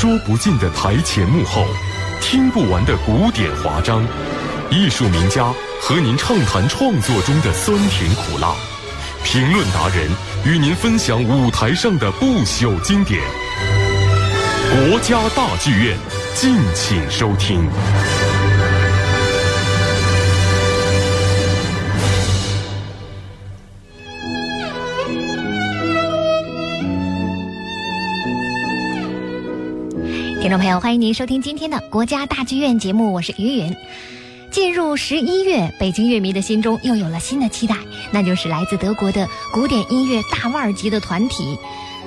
说不尽的台前幕后，听不完的古典华章，艺术名家和您畅谈创作中的酸甜苦辣，评论达人与您分享舞台上的不朽经典。国家大剧院，敬请收听。听众朋友，欢迎您收听今天的国家大剧院节目，我是于云。进入十一月，北京乐迷的心中又有了新的期待，那就是来自德国的古典音乐大腕级的团体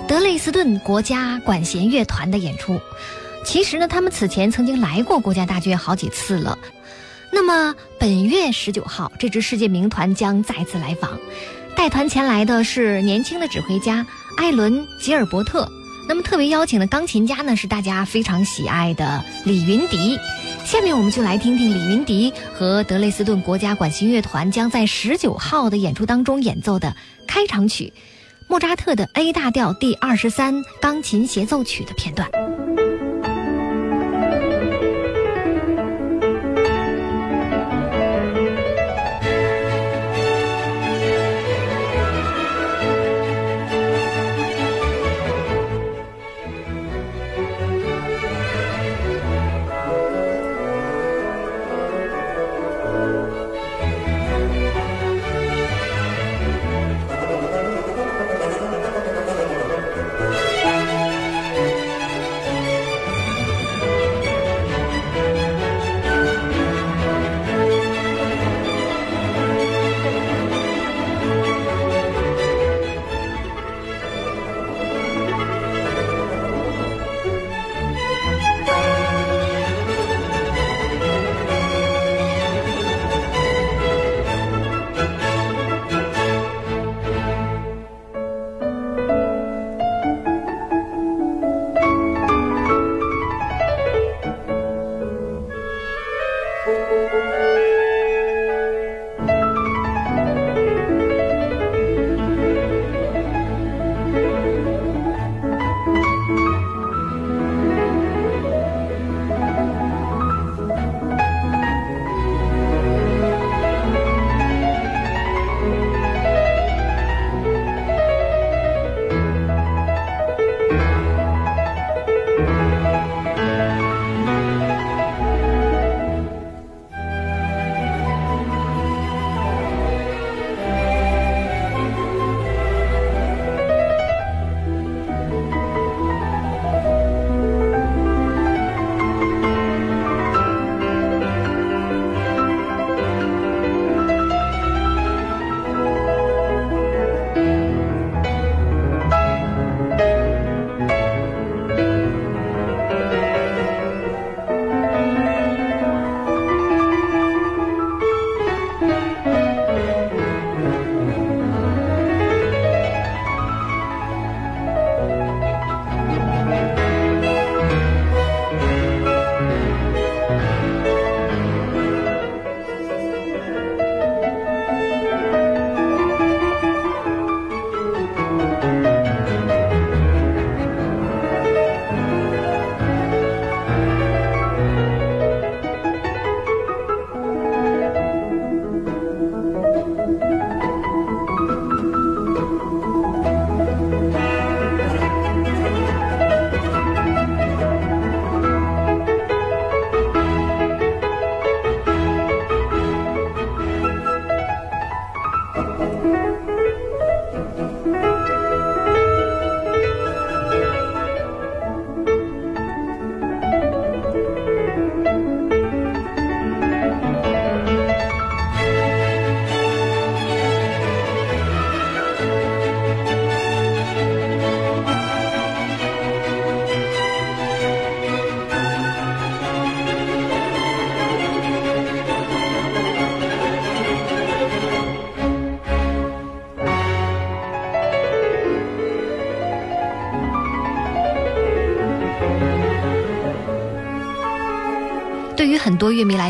德累斯顿国家管弦乐团的演出。其实呢，他们此前曾经来过国家大剧院好几次了。那么本月十九号，这支世界名团将再次来访，带团前来的是年轻的指挥家艾伦·吉尔伯特。那么特别邀请的钢琴家呢，是大家非常喜爱的李云迪。下面我们就来听听李云迪和德累斯顿国家管弦乐团将在十九号的演出当中演奏的开场曲——莫扎特的 A 大调第二十三钢琴协奏曲的片段。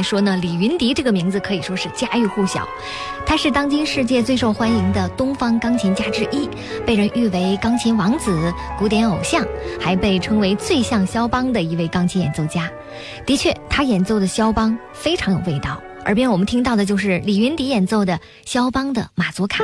来说呢，李云迪这个名字可以说是家喻户晓。他是当今世界最受欢迎的东方钢琴家之一，被人誉为钢琴王子、古典偶像，还被称为最像肖邦的一位钢琴演奏家。的确，他演奏的肖邦非常有味道。耳边我们听到的就是李云迪演奏的肖邦的马祖卡。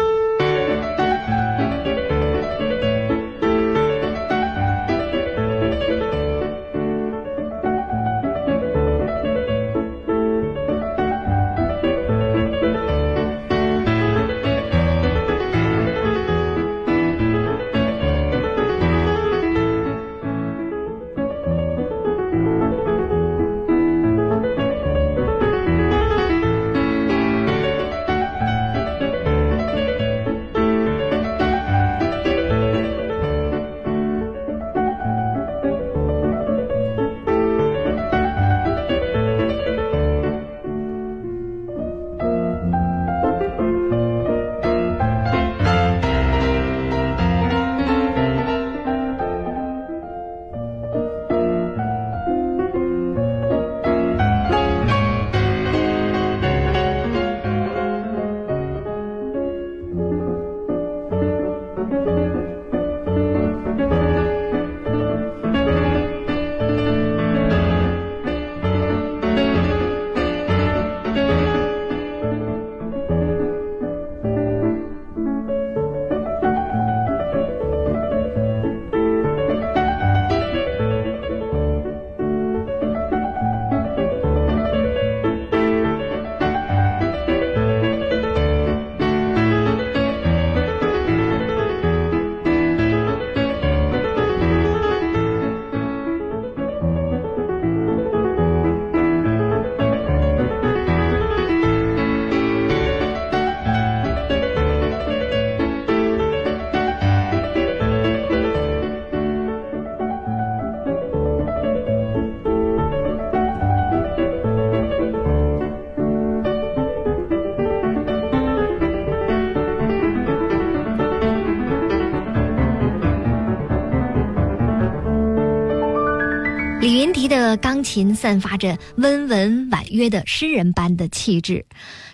钢琴散发着温文婉约的诗人般的气质，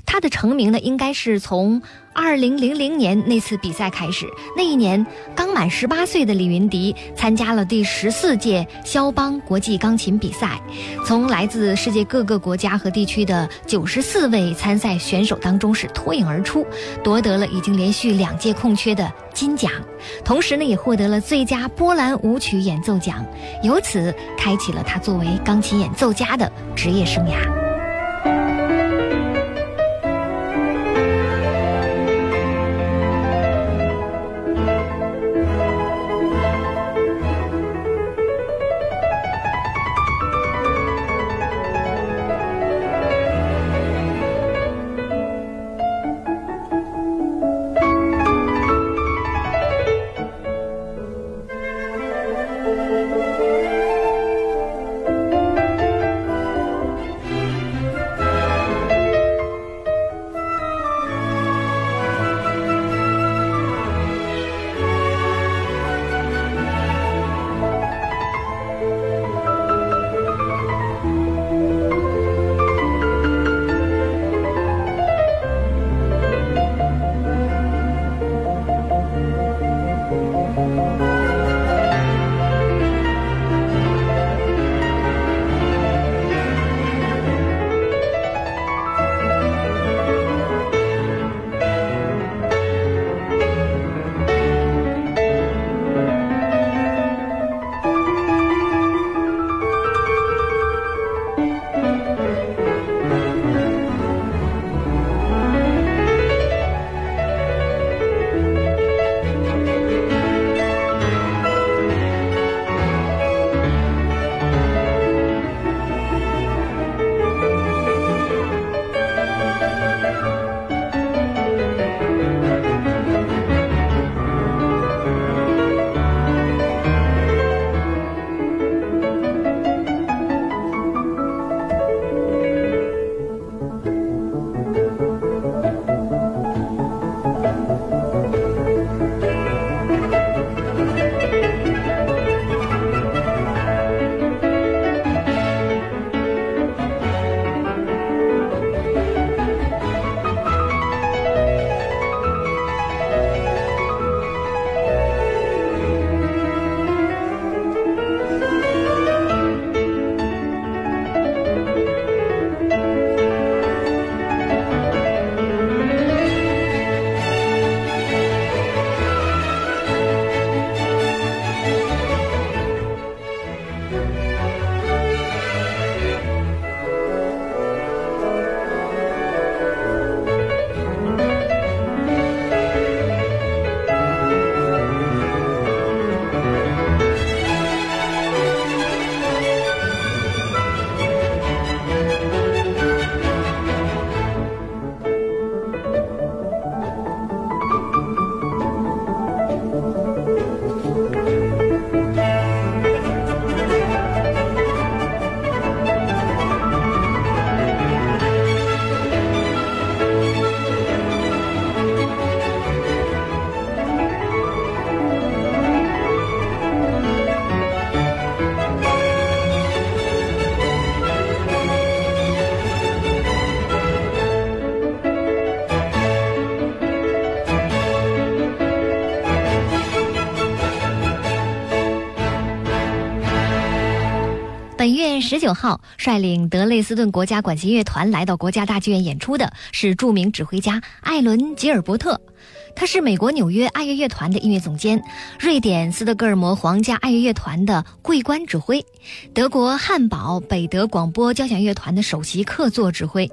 他的成名呢，应该是从。二零零零年那次比赛开始，那一年刚满十八岁的李云迪参加了第十四届肖邦国际钢琴比赛，从来自世界各个国家和地区的九十四位参赛选手当中是脱颖而出，夺得了已经连续两届空缺的金奖，同时呢也获得了最佳波兰舞曲演奏奖，由此开启了他作为钢琴演奏家的职业生涯。号率领德累斯顿国家管弦乐团来到国家大剧院演出的是著名指挥家艾伦·吉尔伯特。他是美国纽约爱乐乐团的音乐总监，瑞典斯德哥尔摩皇家爱乐乐团的桂冠指挥，德国汉堡北德广播交响乐团的首席客座指挥。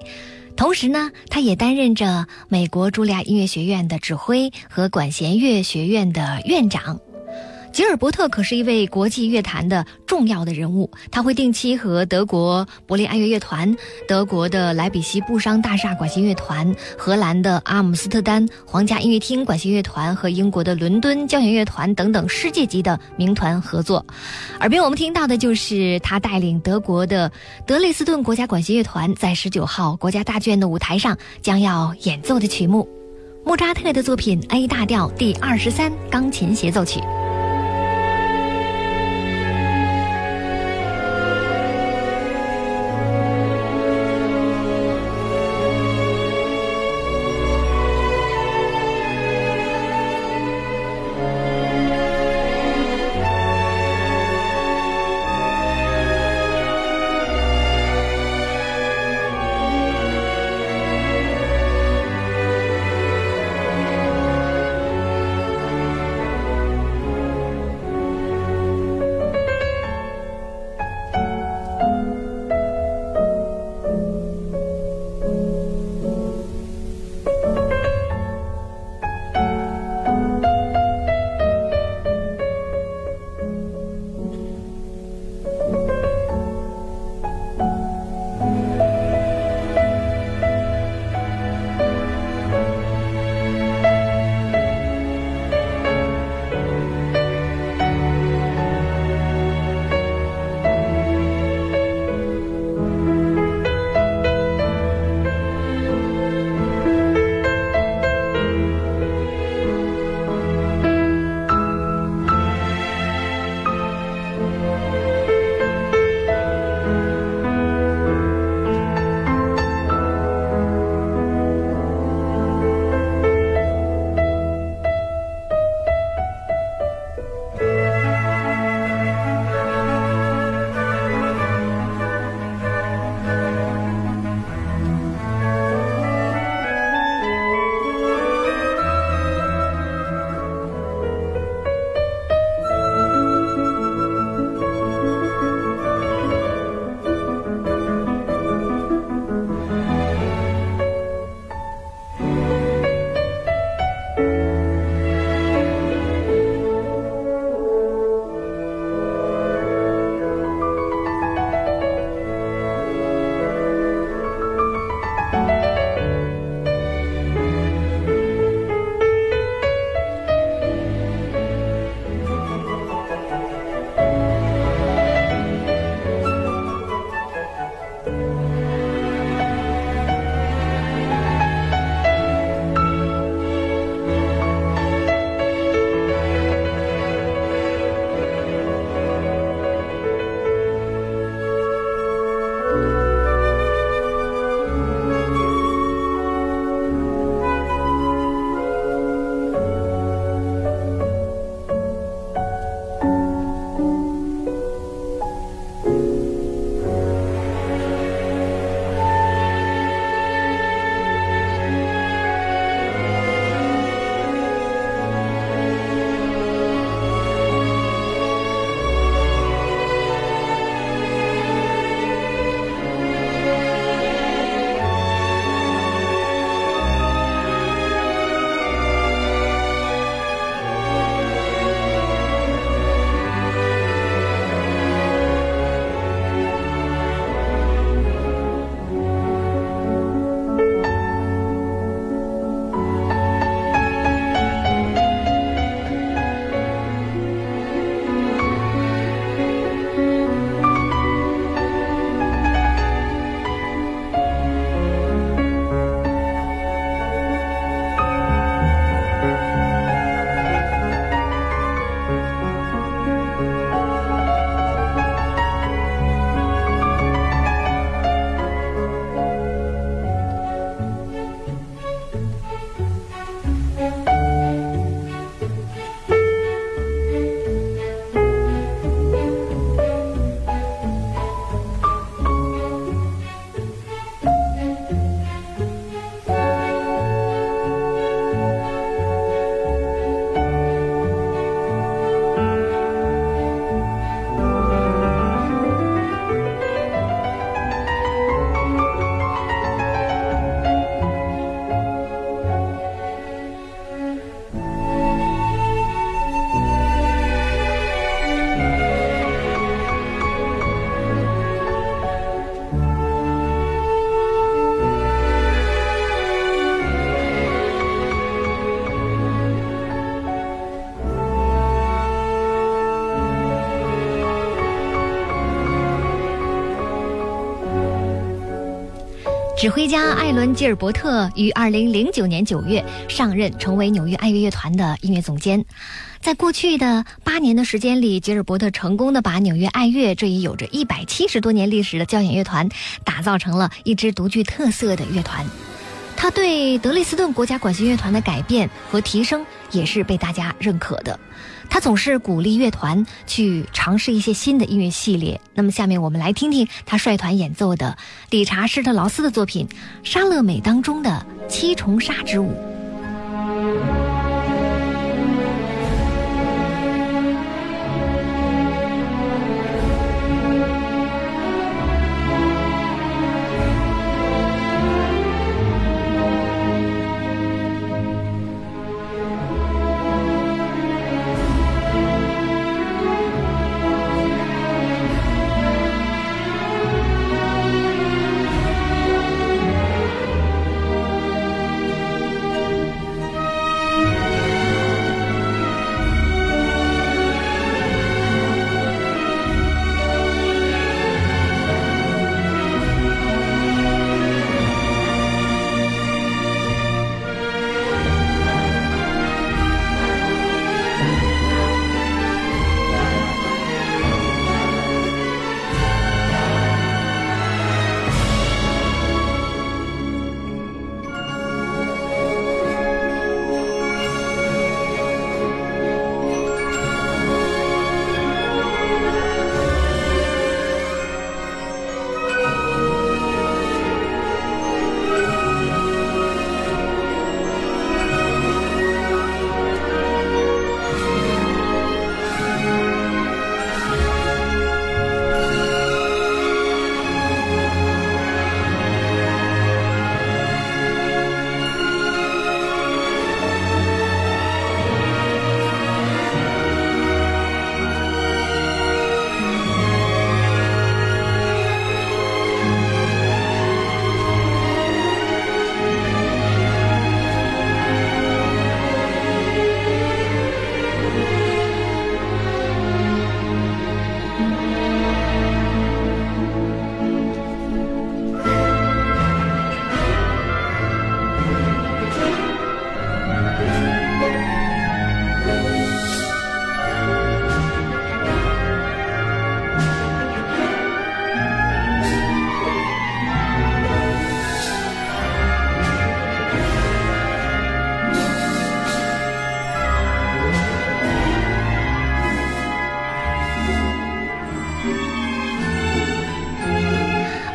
同时呢，他也担任着美国茱莉亚音乐学院的指挥和管弦乐学院的院长。吉尔伯特可是一位国际乐坛的重要的人物，他会定期和德国柏林爱乐乐团、德国的莱比锡布商大厦管弦乐团、荷兰的阿姆斯特丹皇家音乐厅管弦乐团和英国的伦敦交响乐团等等世界级的名团合作。耳边我们听到的就是他带领德国的德累斯顿国家管弦乐团在十九号国家大剧院的舞台上将要演奏的曲目——莫扎特的作品 A 大调第二十三钢琴协奏曲。指挥家艾伦·吉尔伯特于二零零九年九月上任，成为纽约爱乐乐团的音乐总监。在过去的八年的时间里，吉尔伯特成功的把纽约爱乐这一有着一百七十多年历史的交响乐团打造成了一支独具特色的乐团。他对德累斯顿国家管弦乐团的改变和提升也是被大家认可的。他总是鼓励乐团去尝试一些新的音乐系列。那么，下面我们来听听他率团演奏的理查施特劳斯的作品《莎乐美》当中的七重纱之舞。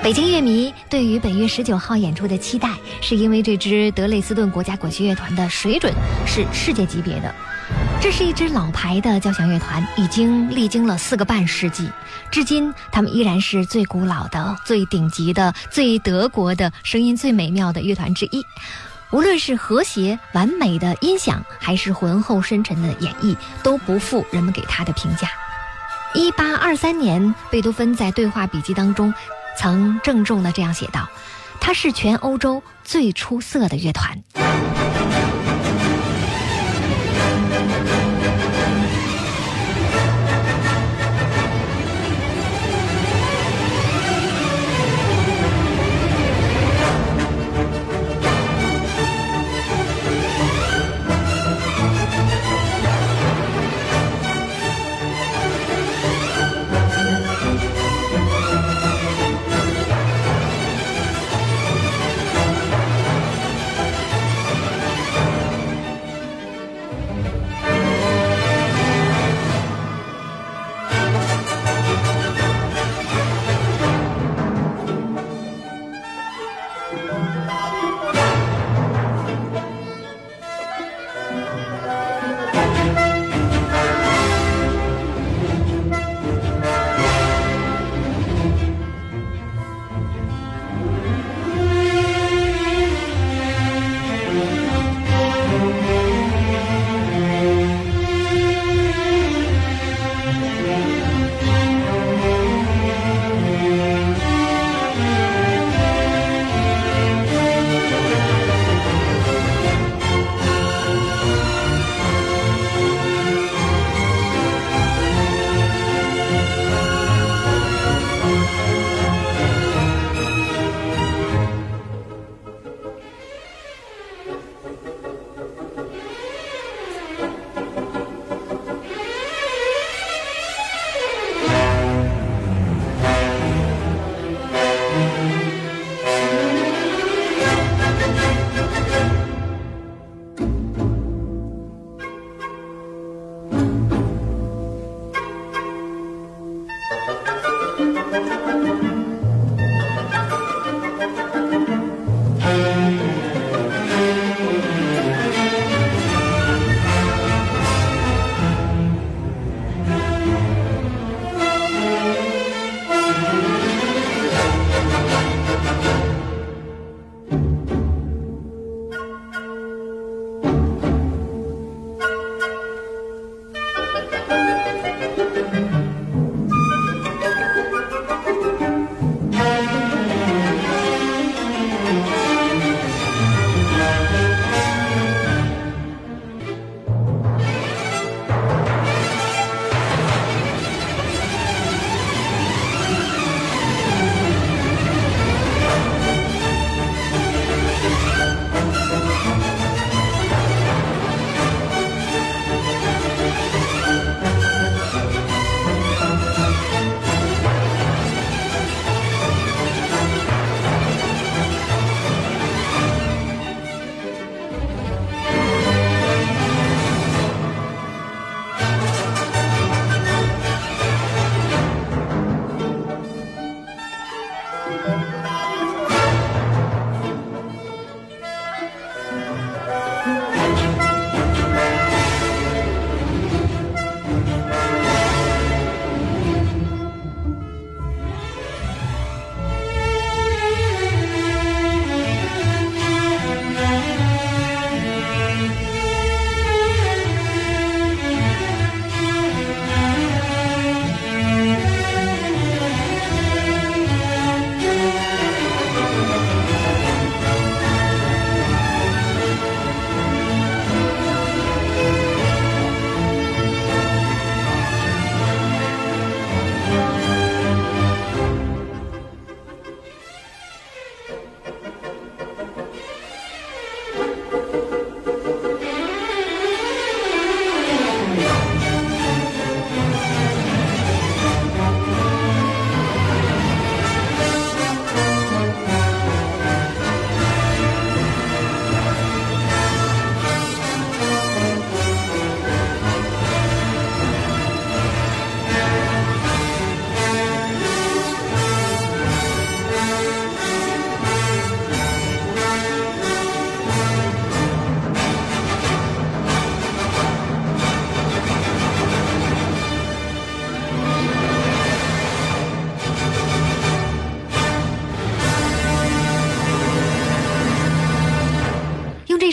北京乐迷对于本月十九号演出的期待，是因为这支德累斯顿国家管弦乐团的水准是世界级别的。这是一支老牌的交响乐团，已经历经了四个半世纪，至今他们依然是最古老的、最顶级的、最德国的声音最美妙的乐团之一。无论是和谐完美的音响，还是浑厚深沉的演绎，都不负人们给他的评价。一八二三年，贝多芬在对话笔记当中。曾郑重地这样写道：“它是全欧洲最出色的乐团。”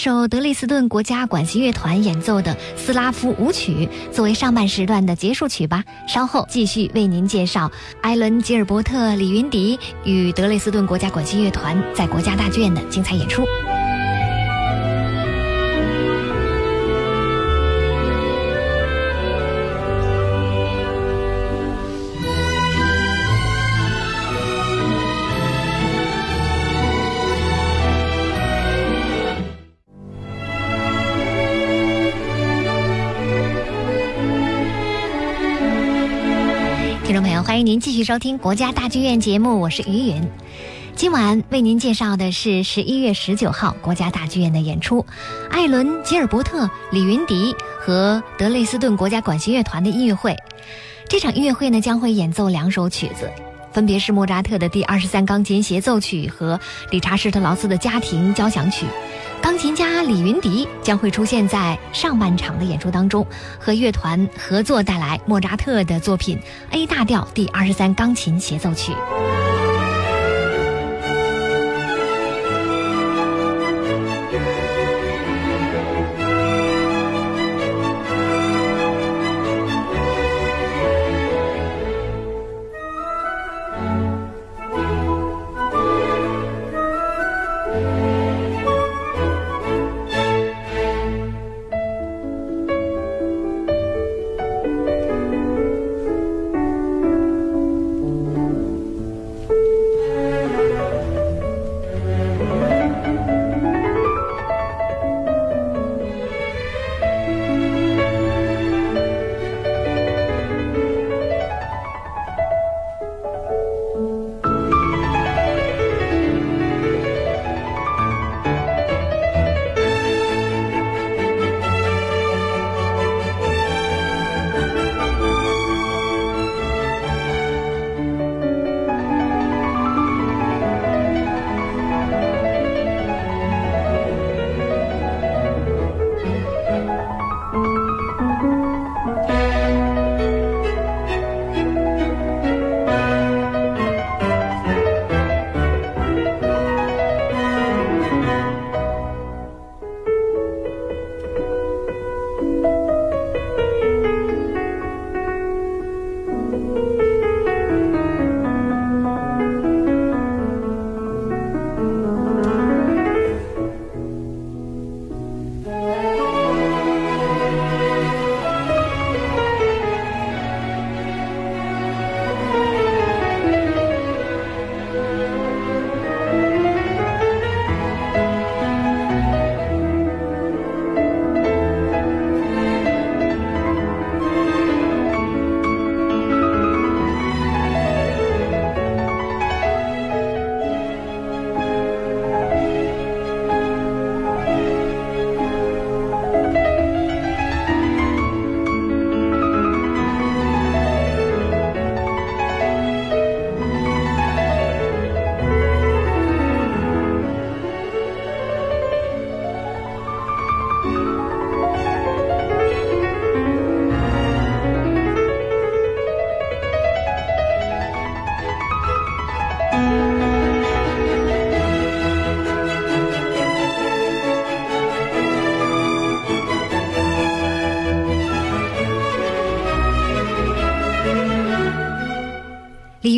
首德累斯顿国家管弦乐团演奏的斯拉夫舞曲作为上半时段的结束曲吧。稍后继续为您介绍艾伦·吉尔伯特、李云迪与德累斯顿国家管弦乐团在国家大剧院的精彩演出。迎您继续收听国家大剧院节目，我是于云。今晚为您介绍的是十一月十九号国家大剧院的演出，艾伦·吉尔伯特、李云迪和德累斯顿国家管弦乐团的音乐会。这场音乐会呢将会演奏两首曲子，分别是莫扎特的第二十三钢琴协奏曲和理查施特劳斯的家庭交响曲。钢琴家李云迪将会出现在上半场的演出当中，和乐团合作带来莫扎特的作品 A 大调第二十三钢琴协奏曲。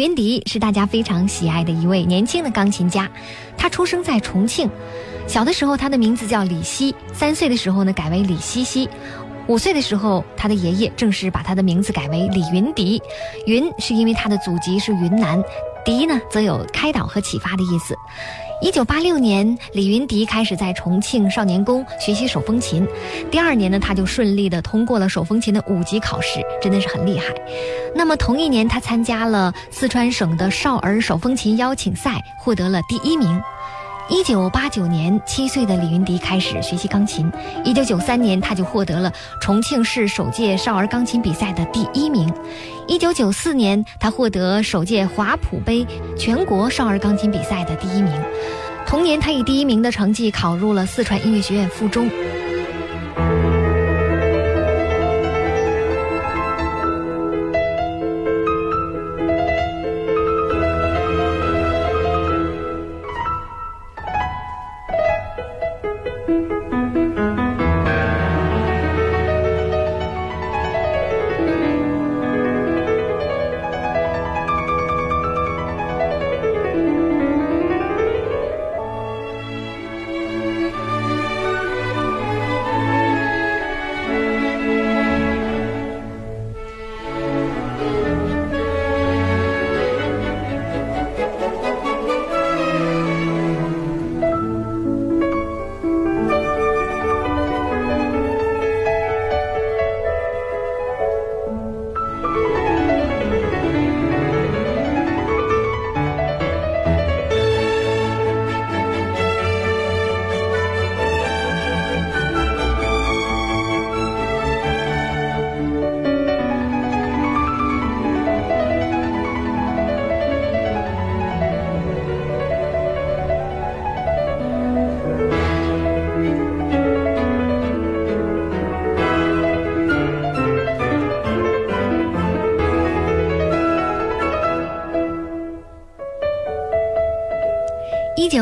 云迪是大家非常喜爱的一位年轻的钢琴家，他出生在重庆，小的时候他的名字叫李希，三岁的时候呢改为李希希，五岁的时候他的爷爷正式把他的名字改为李云迪，云是因为他的祖籍是云南，迪呢则有开导和启发的意思。一九八六年，李云迪开始在重庆少年宫学习手风琴。第二年呢，他就顺利的通过了手风琴的五级考试，真的是很厉害。那么同一年，他参加了四川省的少儿手风琴邀请赛，获得了第一名。一九八九年，七岁的李云迪开始学习钢琴。一九九三年，他就获得了重庆市首届少儿钢琴比赛的第一名。一九九四年，他获得首届华普杯全国少儿钢琴比赛的第一名。同年，他以第一名的成绩考入了四川音乐学院附中。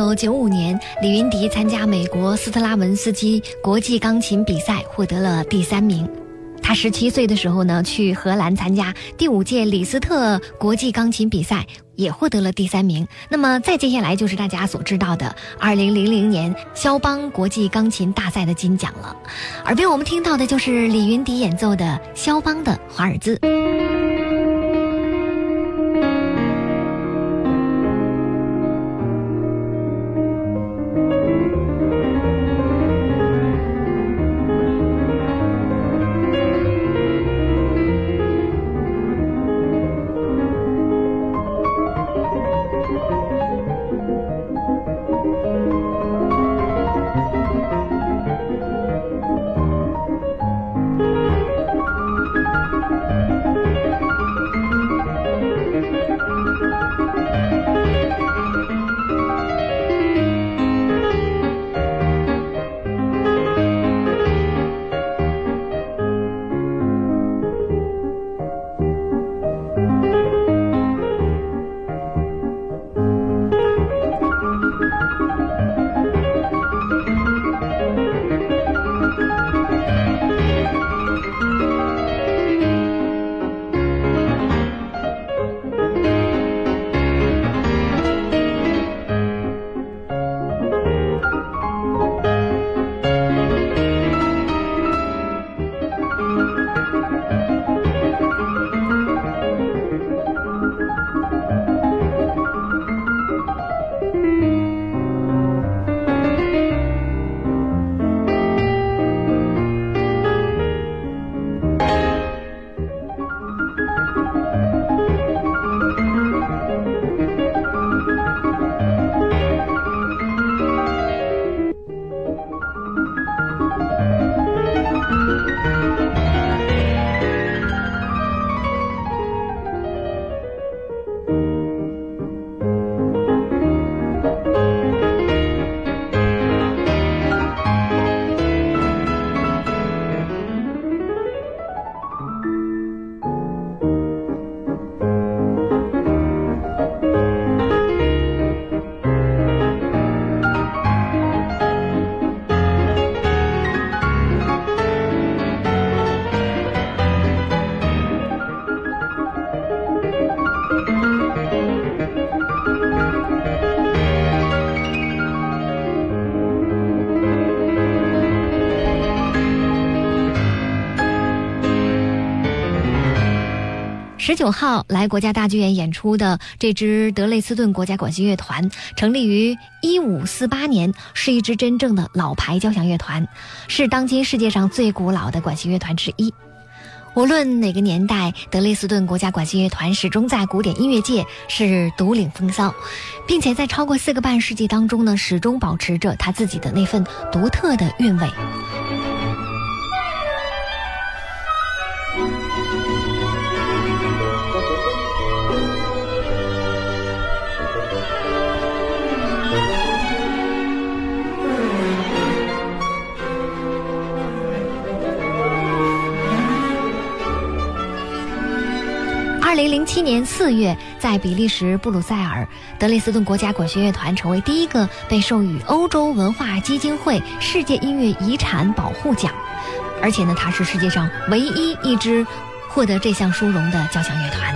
九九五年，李云迪参加美国斯特拉文斯基国际钢琴比赛，获得了第三名。他十七岁的时候呢，去荷兰参加第五届李斯特国际钢琴比赛，也获得了第三名。那么再接下来就是大家所知道的二零零零年肖邦国际钢琴大赛的金奖了。耳边我们听到的就是李云迪演奏的肖邦的华尔兹。十九号来国家大剧院演出的这支德累斯顿国家管弦乐团，成立于一五四八年，是一支真正的老牌交响乐团，是当今世界上最古老的管弦乐团之一。无论哪个年代，德累斯顿国家管弦乐团始终在古典音乐界是独领风骚，并且在超过四个半世纪当中呢，始终保持着他自己的那份独特的韵味。零零七年四月，在比利时布鲁塞尔，德累斯顿国家管弦乐团成为第一个被授予欧洲文化基金会世界音乐遗产保护奖，而且呢，它是世界上唯一一支获得这项殊荣的交响乐团。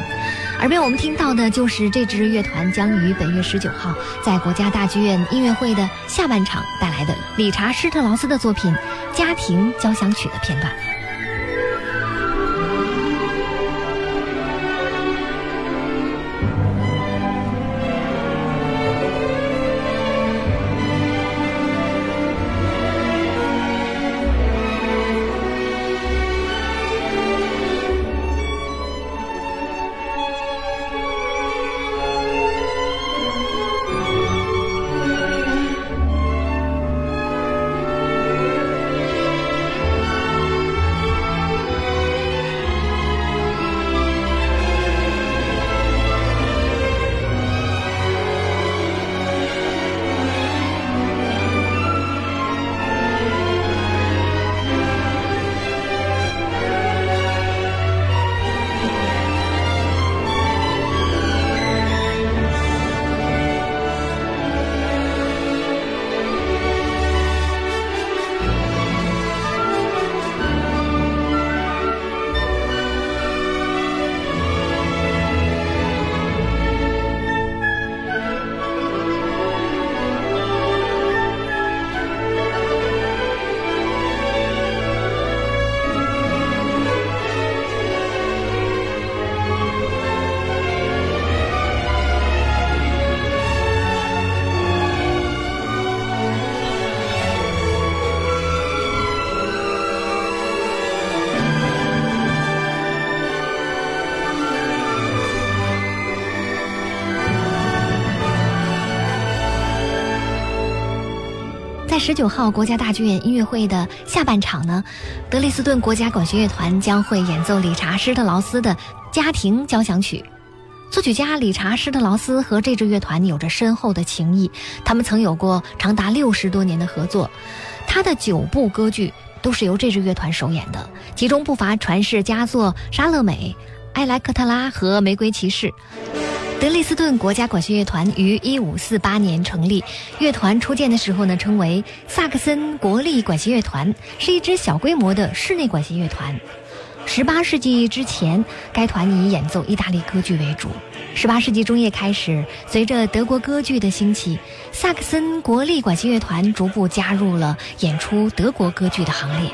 耳边我们听到的就是这支乐团将于本月十九号在国家大剧院音乐会的下半场带来的理查施特劳斯的作品《家庭交响曲》的片段。在十九号国家大剧院音乐会的下半场呢，德累斯顿国家管弦乐团将会演奏理查施特劳斯的家庭交响曲。作曲家理查施特劳斯和这支乐团有着深厚的情谊，他们曾有过长达六十多年的合作。他的九部歌剧都是由这支乐团首演的，其中不乏传世佳作《莎乐美》《埃莱克特拉》和《玫瑰骑士》。德累斯顿国家管弦乐团于一五四八年成立，乐团初建的时候呢，称为萨克森国立管弦乐团，是一支小规模的室内管弦乐团。十八世纪之前，该团以演奏意大利歌剧为主。十八世纪中叶开始，随着德国歌剧的兴起，萨克森国立管弦乐团逐步加入了演出德国歌剧的行列。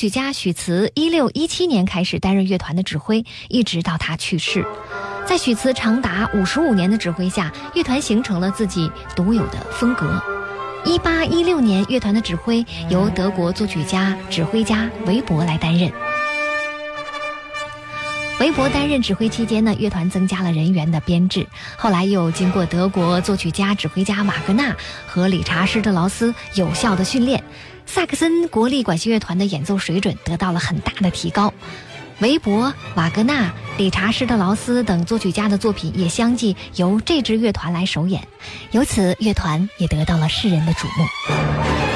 曲家许茨一六一七年开始担任乐团的指挥，一直到他去世。在许茨长达五十五年的指挥下，乐团形成了自己独有的风格。一八一六年，乐团的指挥由德国作曲家、指挥家韦伯来担任。韦伯担任指挥期间呢，乐团增加了人员的编制。后来又经过德国作曲家、指挥家瓦格纳和理查施特劳斯有效的训练，萨克森国立管弦乐团的演奏水准得到了很大的提高。韦伯、瓦格纳、理查施特劳斯等作曲家的作品也相继由这支乐团来首演，由此乐团也得到了世人的瞩目。